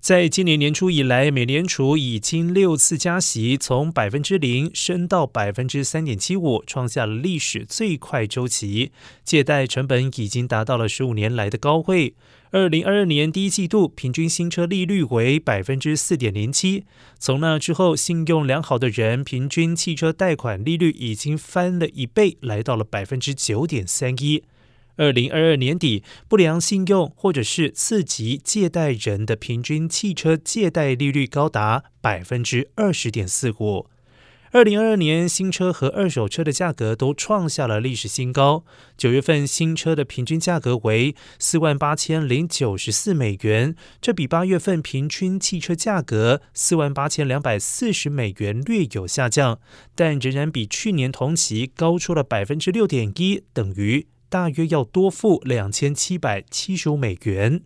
在今年年初以来，美联储已经六次加息，从百分之零升到百分之三点七五，创下了历史最快周期。借贷成本已经达到了十五年来的高位。二零二二年第一季度平均新车利率为百分之四点零七，从那之后，信用良好的人平均汽车贷款利率已经翻了一倍，来到了百分之九点三一。二零二二年底，不良信用或者是次级借贷人的平均汽车借贷利率高达百分之二十点四五。二零二二年新车和二手车的价格都创下了历史新高。九月份新车的平均价格为四万八千零九十四美元，这比八月份平均汽车价格四万八千两百四十美元略有下降，但仍然比去年同期高出了百分之六点一，等于。大约要多付两千七百七十五美元。